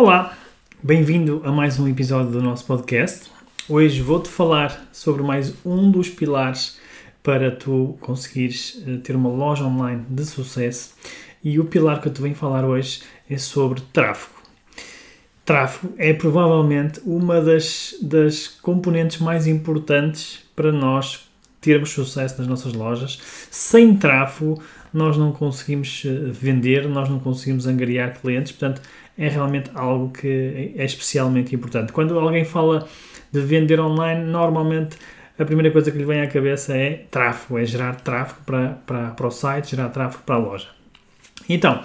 Olá, bem-vindo a mais um episódio do nosso podcast. Hoje vou-te falar sobre mais um dos pilares para tu conseguires eh, ter uma loja online de sucesso e o pilar que eu te venho falar hoje é sobre tráfego. Tráfego é provavelmente uma das, das componentes mais importantes para nós termos sucesso nas nossas lojas. Sem tráfego, nós não conseguimos eh, vender, nós não conseguimos angariar clientes, portanto, é realmente algo que é especialmente importante. Quando alguém fala de vender online, normalmente a primeira coisa que lhe vem à cabeça é tráfego, é gerar tráfego para, para, para o site, gerar tráfego para a loja. Então,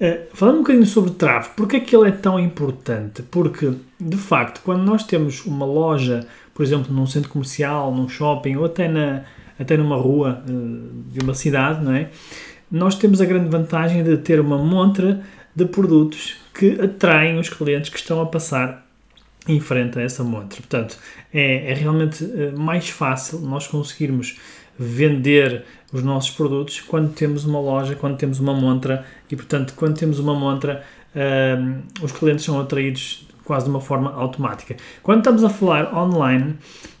eh, falando um bocadinho sobre tráfego, porque é que ele é tão importante? Porque, de facto, quando nós temos uma loja, por exemplo, num centro comercial, num shopping ou até, na, até numa rua eh, de uma cidade, não é? nós temos a grande vantagem de ter uma montra de produtos que atraem os clientes que estão a passar em frente a essa montra. Portanto, é, é realmente eh, mais fácil nós conseguirmos vender os nossos produtos quando temos uma loja, quando temos uma montra e, portanto, quando temos uma montra, uh, os clientes são atraídos quase de uma forma automática. Quando estamos a falar online,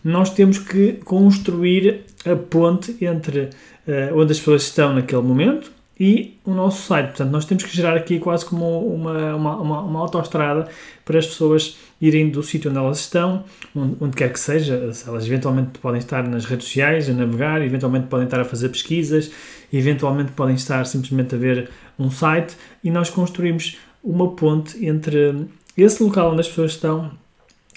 nós temos que construir a ponte entre uh, onde as pessoas estão naquele momento e o nosso site. Portanto, nós temos que gerar aqui quase como uma, uma, uma, uma autoestrada para as pessoas irem do sítio onde elas estão, onde, onde, quer que seja. Elas eventualmente podem estar nas redes sociais a navegar, eventualmente podem estar a fazer pesquisas, eventualmente podem estar simplesmente a ver um site e nós construímos uma ponte entre esse local onde as pessoas estão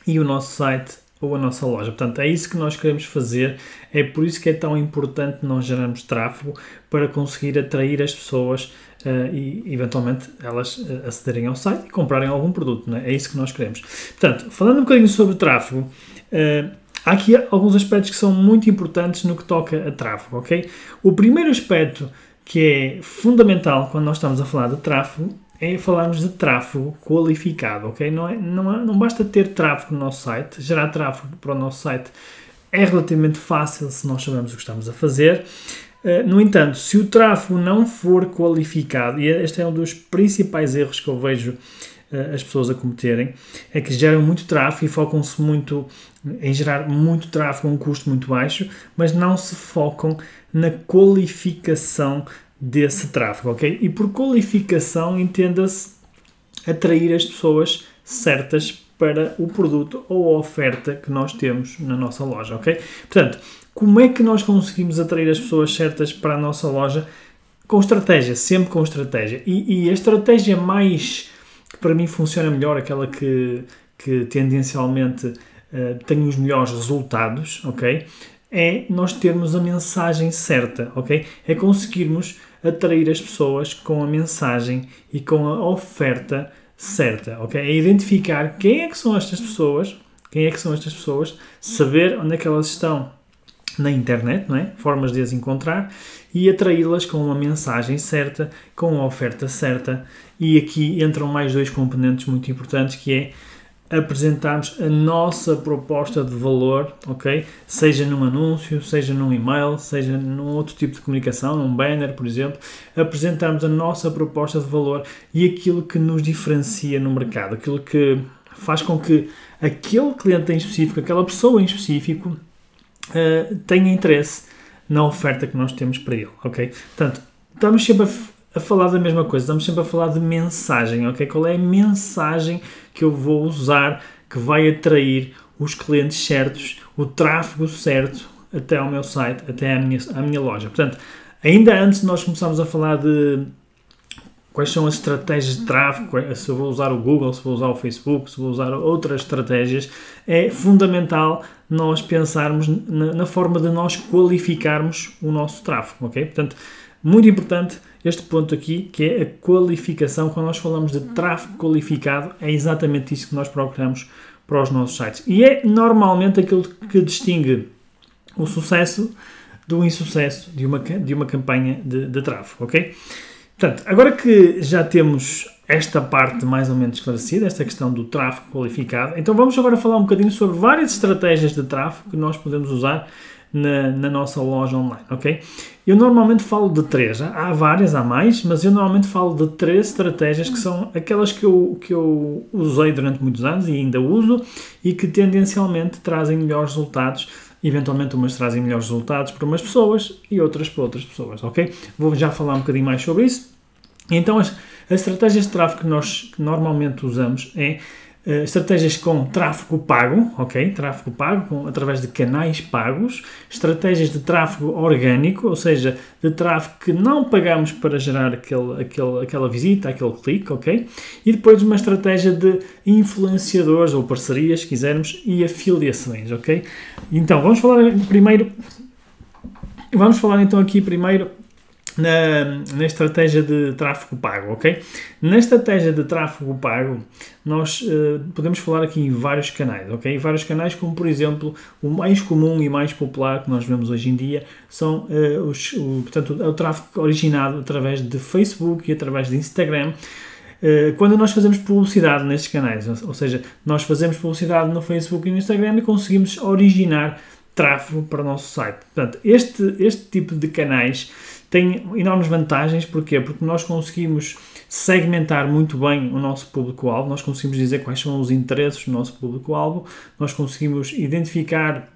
e o nosso site ou a nossa loja. Portanto, é isso que nós queremos fazer, é por isso que é tão importante nós gerarmos tráfego para conseguir atrair as pessoas uh, e, eventualmente, elas uh, acederem ao site e comprarem algum produto. É? é? isso que nós queremos. Portanto, falando um bocadinho sobre tráfego, uh, há aqui alguns aspectos que são muito importantes no que toca a tráfego, ok? O primeiro aspecto que é fundamental quando nós estamos a falar de tráfego é falarmos de tráfego qualificado, ok? Não, é, não, é, não basta ter tráfego no nosso site, gerar tráfego para o nosso site é relativamente fácil se nós sabemos o que estamos a fazer. Eh, no entanto, se o tráfego não for qualificado, e este é um dos principais erros que eu vejo eh, as pessoas a cometerem, é que geram muito tráfego e focam-se muito em gerar muito tráfego a um custo muito baixo, mas não se focam na qualificação desse tráfego, ok? E por qualificação entenda-se atrair as pessoas certas para o produto ou a oferta que nós temos na nossa loja, ok? Portanto, como é que nós conseguimos atrair as pessoas certas para a nossa loja? Com estratégia, sempre com estratégia. E, e a estratégia mais que para mim funciona melhor, aquela que, que tendencialmente uh, tem os melhores resultados, ok? É nós termos a mensagem certa, ok? É conseguirmos atrair as pessoas com a mensagem e com a oferta certa, ok? É identificar quem é que são estas pessoas, quem é que são estas pessoas, saber onde é que elas estão na internet, não é? Formas de as encontrar e atraí-las com uma mensagem certa, com a oferta certa. E aqui entram mais dois componentes muito importantes que é apresentarmos a nossa proposta de valor, ok? Seja num anúncio, seja num e-mail, seja num outro tipo de comunicação, num banner, por exemplo, apresentarmos a nossa proposta de valor e aquilo que nos diferencia no mercado, aquilo que faz com que aquele cliente em específico, aquela pessoa em específico, uh, tenha interesse na oferta que nós temos para ele, ok? Portanto, estamos sempre a a falar da mesma coisa, estamos sempre a falar de mensagem, ok? Qual é a mensagem que eu vou usar que vai atrair os clientes certos, o tráfego certo até ao meu site, até à minha, à minha loja. Portanto, ainda antes de nós começarmos a falar de quais são as estratégias de tráfego, se eu vou usar o Google, se vou usar o Facebook, se vou usar outras estratégias, é fundamental nós pensarmos na, na forma de nós qualificarmos o nosso tráfego, ok? Portanto, muito importante este ponto aqui, que é a qualificação. Quando nós falamos de tráfego qualificado, é exatamente isso que nós procuramos para os nossos sites. E é normalmente aquilo que distingue o sucesso do insucesso de uma, de uma campanha de, de tráfego, ok? Portanto, agora que já temos esta parte mais ou menos esclarecida, esta questão do tráfego qualificado, então vamos agora falar um bocadinho sobre várias estratégias de tráfego que nós podemos usar na, na, nossa loja online, ok? Eu normalmente falo de três, há várias, há mais, mas eu normalmente falo de três estratégias que são aquelas que eu, que eu usei durante muitos anos e ainda uso e que tendencialmente trazem melhores resultados. Eventualmente umas trazem melhores resultados para umas pessoas e outras para outras pessoas, ok? Vou já falar um bocadinho mais sobre isso. Então, as, as estratégias de tráfego que nós que normalmente usamos é Uh, estratégias com tráfego pago, ok? Tráfego pago com, através de canais pagos, estratégias de tráfego orgânico, ou seja, de tráfego que não pagamos para gerar aquele, aquele, aquela visita, aquele clique, ok? E depois uma estratégia de influenciadores ou parcerias, se quisermos, e afiliações, ok? Então, vamos falar primeiro. Vamos falar então aqui primeiro na, na estratégia de tráfego pago, ok? Na estratégia de tráfego pago, nós uh, podemos falar aqui em vários canais, ok? Vários canais, como por exemplo, o mais comum e mais popular que nós vemos hoje em dia são uh, os, o, portanto, é o tráfego originado através de Facebook e através de Instagram. Uh, quando nós fazemos publicidade nestes canais, ou seja, nós fazemos publicidade no Facebook e no Instagram e conseguimos originar tráfego para o nosso site. Portanto, este, este tipo de canais tem enormes vantagens, porquê? Porque nós conseguimos segmentar muito bem o nosso público-alvo, nós conseguimos dizer quais são os interesses do nosso público-alvo, nós conseguimos identificar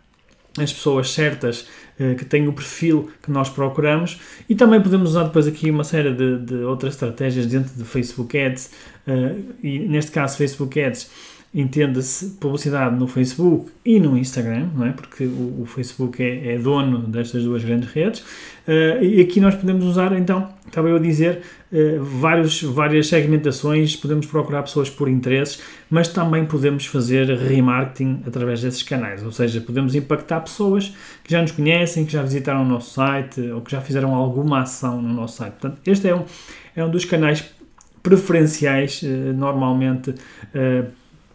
as pessoas certas uh, que têm o perfil que nós procuramos. E também podemos usar depois aqui uma série de, de outras estratégias dentro de Facebook Ads uh, e neste caso Facebook Ads entenda-se publicidade no Facebook e no Instagram, não é? porque o, o Facebook é, é, dono destas duas grandes redes, uh, e aqui nós podemos usar, então, estava eu a dizer, uh, vários, várias segmentações, podemos procurar pessoas por interesses, mas também podemos fazer remarketing através desses canais, ou seja, podemos impactar pessoas que já nos conhecem, que já visitaram o nosso site ou que já fizeram alguma ação no nosso site. Portanto, este é um, é um dos canais preferenciais, uh, normalmente,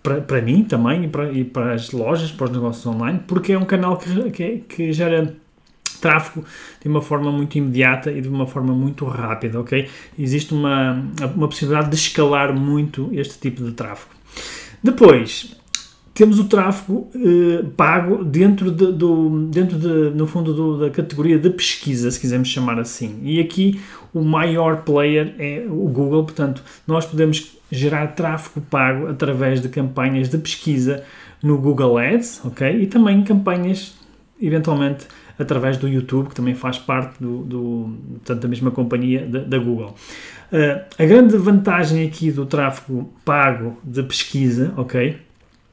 para, para mim também e para, e para as lojas, para os negócios online, porque é um canal que, que, que gera tráfego de uma forma muito imediata e de uma forma muito rápida, ok? Existe uma, uma possibilidade de escalar muito este tipo de tráfego. Depois, temos o tráfego eh, pago dentro, de, do, dentro de, no fundo do, da categoria de pesquisa, se quisermos chamar assim. E aqui o maior player é o Google, portanto, nós podemos gerar tráfego pago através de campanhas de pesquisa no Google Ads, ok? E também campanhas, eventualmente, através do YouTube, que também faz parte do, do portanto, da mesma companhia da, da Google. Uh, a grande vantagem aqui do tráfego pago de pesquisa, ok?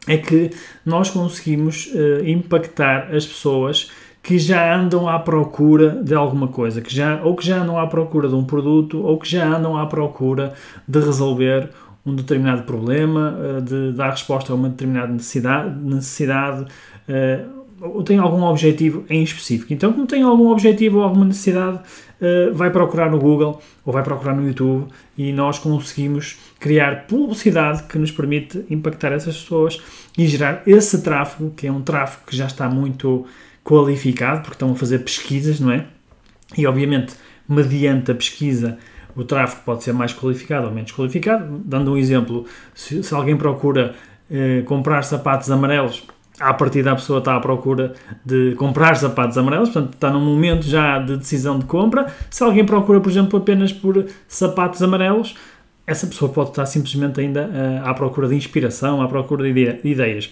É que nós conseguimos uh, impactar as pessoas que já andam à procura de alguma coisa, que já, ou que já andam à procura de um produto, ou que já andam à procura de resolver um determinado problema, eh, de dar resposta a uma determinada necessidade, necessidade eh, ou tem algum objetivo em específico. Então, como tem algum objetivo ou alguma necessidade, eh, vai procurar no Google ou vai procurar no YouTube e nós conseguimos criar publicidade que nos permite impactar essas pessoas e gerar esse tráfego, que é um tráfego que já está muito qualificado, porque estão a fazer pesquisas, não é? E obviamente, mediante a pesquisa, o tráfego pode ser mais qualificado ou menos qualificado. Dando um exemplo, se, se alguém procura eh, comprar sapatos amarelos, à partida a pessoa está à procura de comprar sapatos amarelos, portanto está num momento já de decisão de compra. Se alguém procura, por exemplo, apenas por sapatos amarelos, essa pessoa pode estar simplesmente ainda uh, à procura de inspiração, à procura de, de ideias.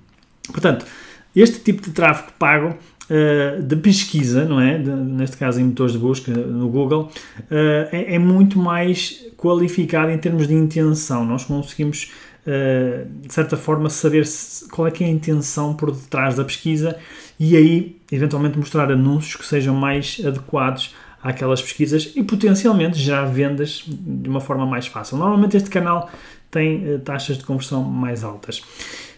portanto, este tipo de tráfego pago uh, de pesquisa, não é? De, neste caso em motores de busca no Google, uh, é, é, muito mais qualificado em termos de intenção. Nós conseguimos, de certa forma, saber qual é que é a intenção por detrás da pesquisa e aí, eventualmente, mostrar anúncios que sejam mais adequados àquelas pesquisas e potencialmente gerar vendas de uma forma mais fácil. Normalmente este canal tem taxas de conversão mais altas.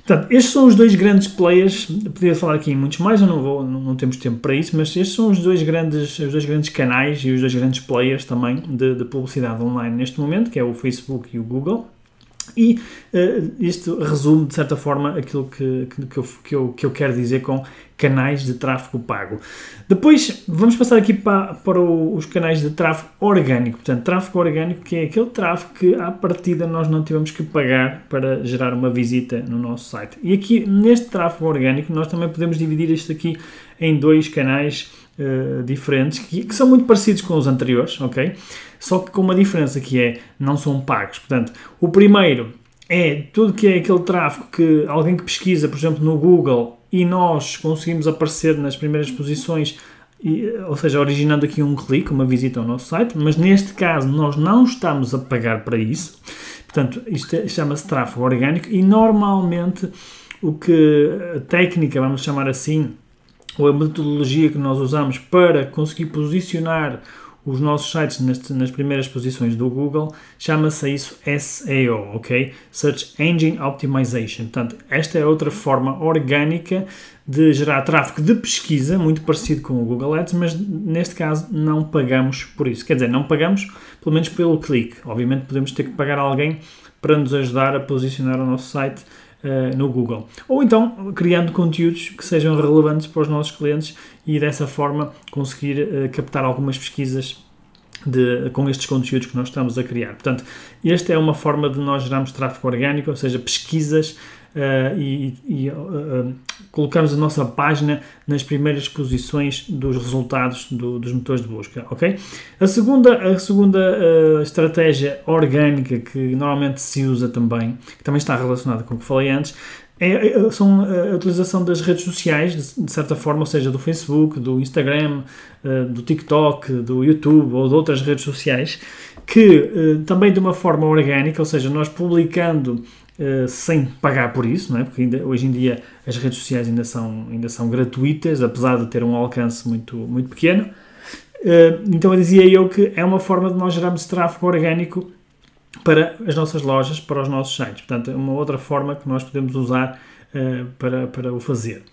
Portanto, estes são os dois grandes players, podia falar aqui em muitos mais, eu não, vou, não, temos tempo para isso, mas estes são os dois grandes, os dois grandes canais e os dois grandes players também de, de publicidade online neste momento, que é o Facebook e o Google. E uh, isto resume, de certa forma, aquilo que, que, eu, que, eu, que eu quero dizer com canais de tráfego pago. Depois, vamos passar aqui para, para o, os canais de tráfego orgânico. Portanto, tráfego orgânico que é aquele tráfego que, à partida, nós não tivemos que pagar para gerar uma visita no nosso site. E aqui, neste tráfego orgânico, nós também podemos dividir isto aqui em dois canais uh, diferentes, que, que são muito parecidos com os anteriores, ok? só que com uma diferença que é, não são pagos. Portanto, o primeiro é tudo que é aquele tráfego que alguém que pesquisa, por exemplo, no Google e nós conseguimos aparecer nas primeiras posições, ou seja, originando aqui um clique, uma visita ao nosso site, mas neste caso nós não estamos a pagar para isso. Portanto, isto é, chama-se tráfego orgânico e normalmente o que a técnica, vamos chamar assim, ou a metodologia que nós usamos para conseguir posicionar os nossos sites neste, nas primeiras posições do Google, chama-se isso SEO, ok? Search Engine Optimization. Portanto, esta é outra forma orgânica de gerar tráfego de pesquisa, muito parecido com o Google Ads, mas neste caso não pagamos por isso. Quer dizer, não pagamos pelo menos pelo clique. Obviamente podemos ter que pagar alguém para nos ajudar a posicionar o nosso site uh, no Google. Ou então criando conteúdos que sejam relevantes para os nossos clientes e dessa forma conseguir uh, captar algumas pesquisas de, com estes conteúdos que nós estamos a criar. Portanto, esta é uma forma de nós gerarmos tráfego orgânico, ou seja, pesquisas uh, e, e uh, colocamos a nossa página nas primeiras posições dos resultados do, dos motores de busca, ok? A segunda, a segunda uh, estratégia orgânica que normalmente se usa também, que também está relacionada com o que falei antes, é, é, são a utilização das redes sociais, de, certa forma, ou seja, do Facebook, do Instagram, do TikTok, do YouTube ou de outras redes sociais, que também de uma forma orgânica, ou seja, nós publicando Uh, sem pagar por isso, não é? porque ainda, hoje em dia as redes sociais ainda são, ainda são gratuitas, apesar de ter um alcance muito, muito pequeno. Uh, então eu dizia eu que é uma forma de nós gerarmos tráfego orgânico para as nossas lojas, para os nossos sites. Portanto, é uma outra forma que nós podemos usar uh, para, para o fazer.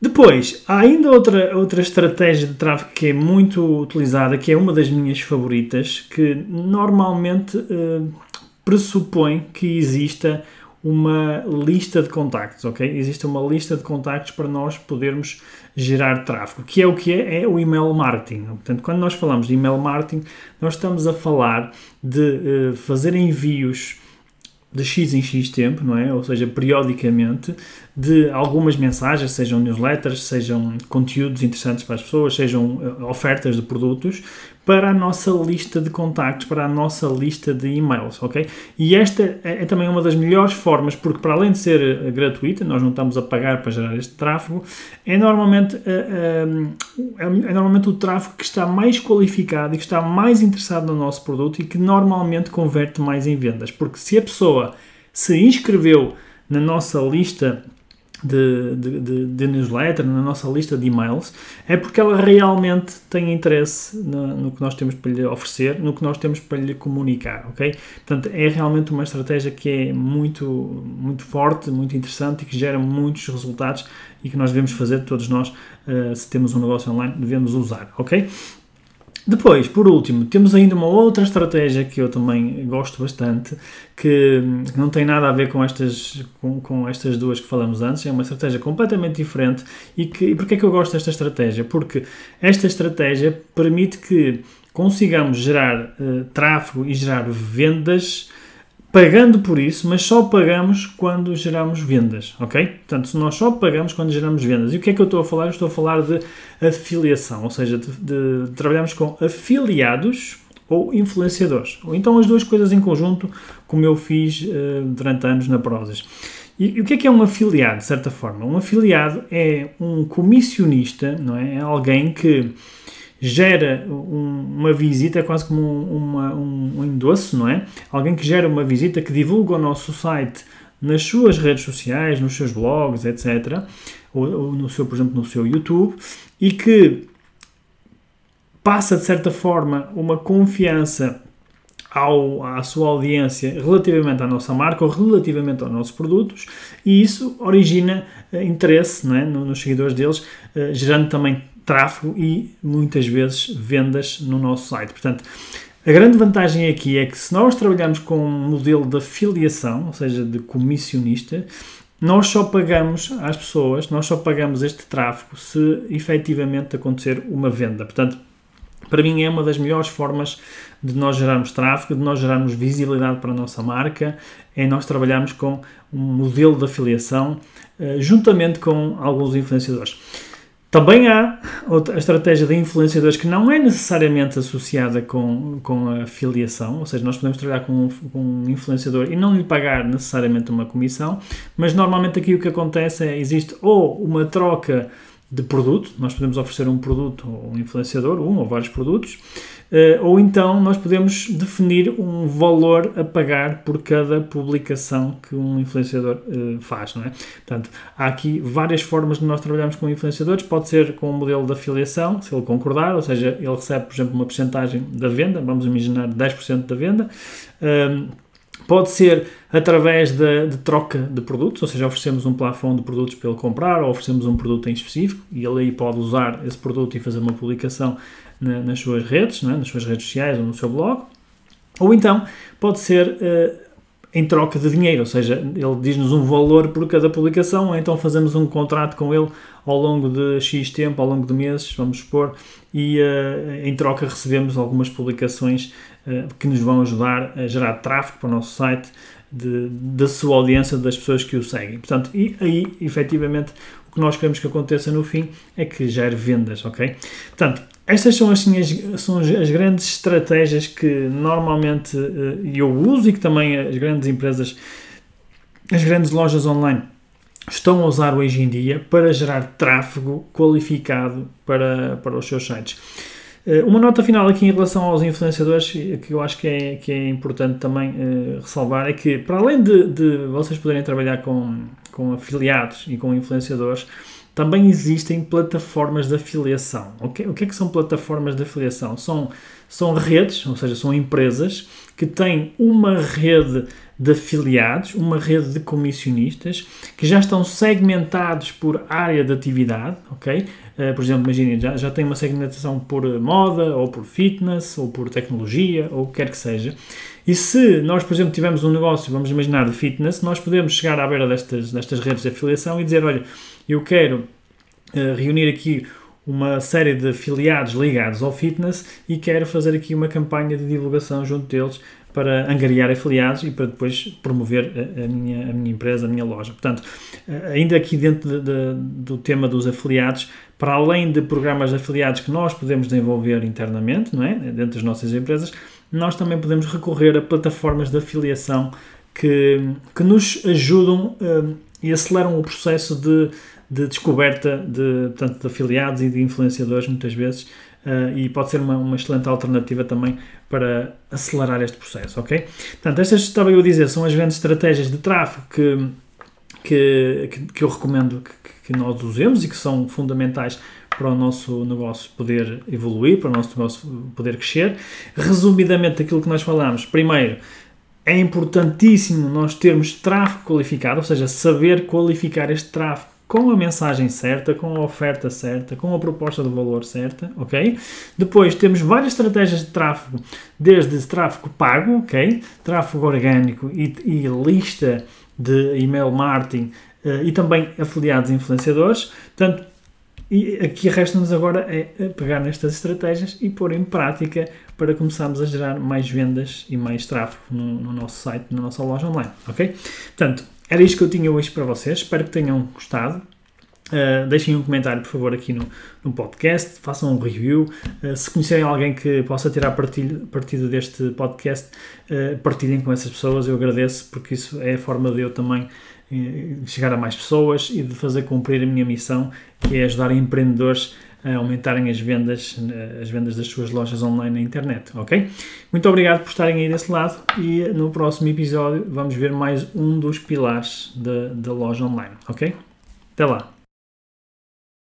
Depois, há ainda outra, outra estratégia de tráfego que é muito utilizada, que é uma das minhas favoritas, que normalmente pressupõe que exista uma lista de contactos, ok? Existe uma lista de contactos para nós podermos gerar tráfego, que é o que é, é o email marketing. Portanto, quando nós falamos de email marketing, nós estamos a falar de uh, fazer envios de X em X tempo, não é? Ou seja, periodicamente, de algumas mensagens, sejam newsletters, sejam conteúdos interessantes para as pessoas, sejam eh, ofertas de produtos, para a nossa lista de contactos, para a nossa lista de e-mails, ok? E esta é, é também uma das melhores formas, porque para além de ser eh, gratuita, nós não estamos a pagar para gerar este tráfego, é normalmente, é, é, é normalmente o tráfego que está mais qualificado e que está mais interessado no nosso produto e que normalmente converte mais em vendas, porque se a pessoa se inscreveu na nossa lista de, de, de, newsletter, na nossa lista de e-mails, é porque ela realmente tem interesse no, no, que nós temos para lhe oferecer, no que nós temos para lhe comunicar, ok? Portanto, é realmente uma estratégia que é muito, muito forte, muito interessante e que gera muitos resultados e que nós devemos fazer, todos nós, uh, se temos um negócio online, devemos usar, ok? Depois, por último, temos ainda uma outra estratégia que eu também gosto bastante, que não tem nada a ver com estas, com, com estas duas que falamos antes, é uma estratégia completamente diferente. E, que, e porquê é que eu gosto desta estratégia? Porque esta estratégia permite que consigamos gerar uh, tráfego e gerar vendas pagando por isso, mas só pagamos quando geramos vendas, ok? Portanto, nós só pagamos quando geramos vendas. E o que é que eu estou a falar? Eu estou a falar de afiliação, ou seja, de, de, trabalhamos com afiliados ou influenciadores, ou então as duas coisas em conjunto, como eu fiz uh, durante anos na Prozas. E, e, o que é que é um afiliado, de certa forma? Um afiliado é um comissionista, não é? É alguém que gera um, uma visita, é quase como um, uma, um, endosso, não é? Alguém que gera uma visita, que divulga o nosso site nas suas redes sociais, nos seus blogs, etc. Ou, ou, no seu, por exemplo, no seu YouTube, e que passa, de certa forma, uma confiança ao, à sua audiência relativamente à nossa marca ou relativamente aos nossos produtos e isso origina uh, interesse é? nos seguidores deles, uh, gerando também tráfego e muitas vezes vendas no nosso site. Portanto, a grande vantagem aqui é que se nós trabalharmos com um modelo de afiliação, ou seja, de comissionista, nós só pagamos às pessoas, nós só pagamos este tráfego se efetivamente acontecer uma venda. Portanto, para mim é uma das melhores formas de nós gerarmos tráfego, de nós gerarmos visibilidade para a nossa marca, é nós trabalharmos com um modelo de afiliação eh, juntamente com alguns influenciadores. Também há outra, a estratégia de influenciadores que não é necessariamente associada com, com a filiação, ou seja, nós podemos trabalhar com com um influenciador e não lhe pagar necessariamente uma comissão, mas normalmente aqui o que acontece é existe ou uma troca de produto, nós podemos oferecer um produto ou um influenciador, um ou vários produtos, Uh, ou então nós podemos definir um valor a pagar por cada publicação que um influenciador uh, faz, não é? Portanto, há aqui várias formas de nós trabalharmos com influenciadores, pode ser com o um modelo de afiliação, se ele concordar, ou seja, ele recebe, por exemplo, uma porcentagem da venda, vamos imaginar 10% da venda, ehm, Pode ser através de, de, troca de produtos, ou seja, oferecemos um plafond de produtos para ele comprar ou oferecemos um produto em específico e ele aí pode usar esse produto e fazer uma publicação na, nas suas redes, é? nas suas redes sociais ou no seu blog. Ou então pode ser uh, em troca de dinheiro, ou seja, ele diz-nos um valor por cada publicação, ou então fazemos um contrato com ele ao longo de X tempo, ao longo de meses, vamos supor, e uh, em troca recebemos algumas publicações que nos vão ajudar a gerar tráfego para o nosso site de, da sua audiência, das pessoas que o seguem. Portanto, e aí, efetivamente, o que nós queremos que aconteça no fim é que gere vendas, ok? Portanto, estas são, assim, as, são as grandes estratégias que normalmente uh, eu uso e que também as grandes empresas, as grandes lojas online estão a usar hoje em dia para gerar tráfego qualificado para, para os seus sites. Uh, uma nota final aqui em relação aos influenciadores, que eu acho que é, que é importante também uh, ressalvar, é que para além de, de vocês poderem trabalhar com, com afiliados e com influenciadores, também existem plataformas de afiliação. Okay? O que é que são plataformas de afiliação? São, são redes, ou seja, são empresas que têm uma rede de afiliados, uma rede de comissionistas que já estão segmentados por área de atividade, ok? Uh, por exemplo, imaginem, já, já tem uma segmentação por moda, ou por fitness, ou por tecnologia, ou o que quer que seja. E se nós, por exemplo, tivermos um negócio, vamos imaginar, de fitness, nós podemos chegar à beira destas, destas redes de afiliação e dizer, olha, eu quero uh, reunir aqui uma série de afiliados ligados ao fitness e quero fazer aqui uma campanha de divulgação junto deles para angariar afiliados e para depois promover a, a minha, a minha empresa, a minha loja. Portanto, eh, ainda aqui dentro de, de, do tema dos afiliados, para além de programas de afiliados que nós podemos desenvolver internamente, não é? dentro das nossas empresas, nós também podemos recorrer a plataformas de afiliação que, que nos ajudam uh, e aceleram o processo de, de descoberta de, portanto, de afiliados e de influenciadores, muitas vezes, uh, e pode ser uma, uma excelente alternativa também para acelerar este processo, ok? Portanto, estas, estava eu a dizer, são as grandes estratégias de tráfego que, que, que eu recomendo que, que nós usemos e que são fundamentais para o nosso negócio poder evoluir, para o nosso negócio poder crescer. Resumidamente, aquilo que nós falamos, primeiro, é importantíssimo nós termos tráfego qualificado, ou seja, saber qualificar este tráfego com a mensagem certa, com a oferta certa, com a proposta de valor certa, ok? Depois temos várias estratégias de tráfego, desde tráfego pago, ok? Tráfego orgânico e, e lista de email marketing uh, e também afiliados influenciadores. Portanto, e aqui resta-nos agora é pegar nestas estratégias e pôr em prática para começarmos a gerar mais vendas e mais tráfego no, no nosso site, na nossa loja online, ok? Portanto, era isto que eu tinha hoje para vocês. Espero que tenham gostado. Uh, deixem um comentário, por favor, aqui no, no podcast, façam um review. Uh, se conhecerem alguém que possa tirar partido, partido deste podcast, uh, partilhem com essas pessoas. Eu agradeço, porque isso é a forma de eu também chegar a mais pessoas e de fazer cumprir a minha missão, que é ajudar empreendedores a aumentarem as vendas, as vendas das suas lojas online na internet, ok? Muito obrigado por estarem aí desse lado e no próximo episódio vamos ver mais um dos pilares da, da loja online, ok? Até lá!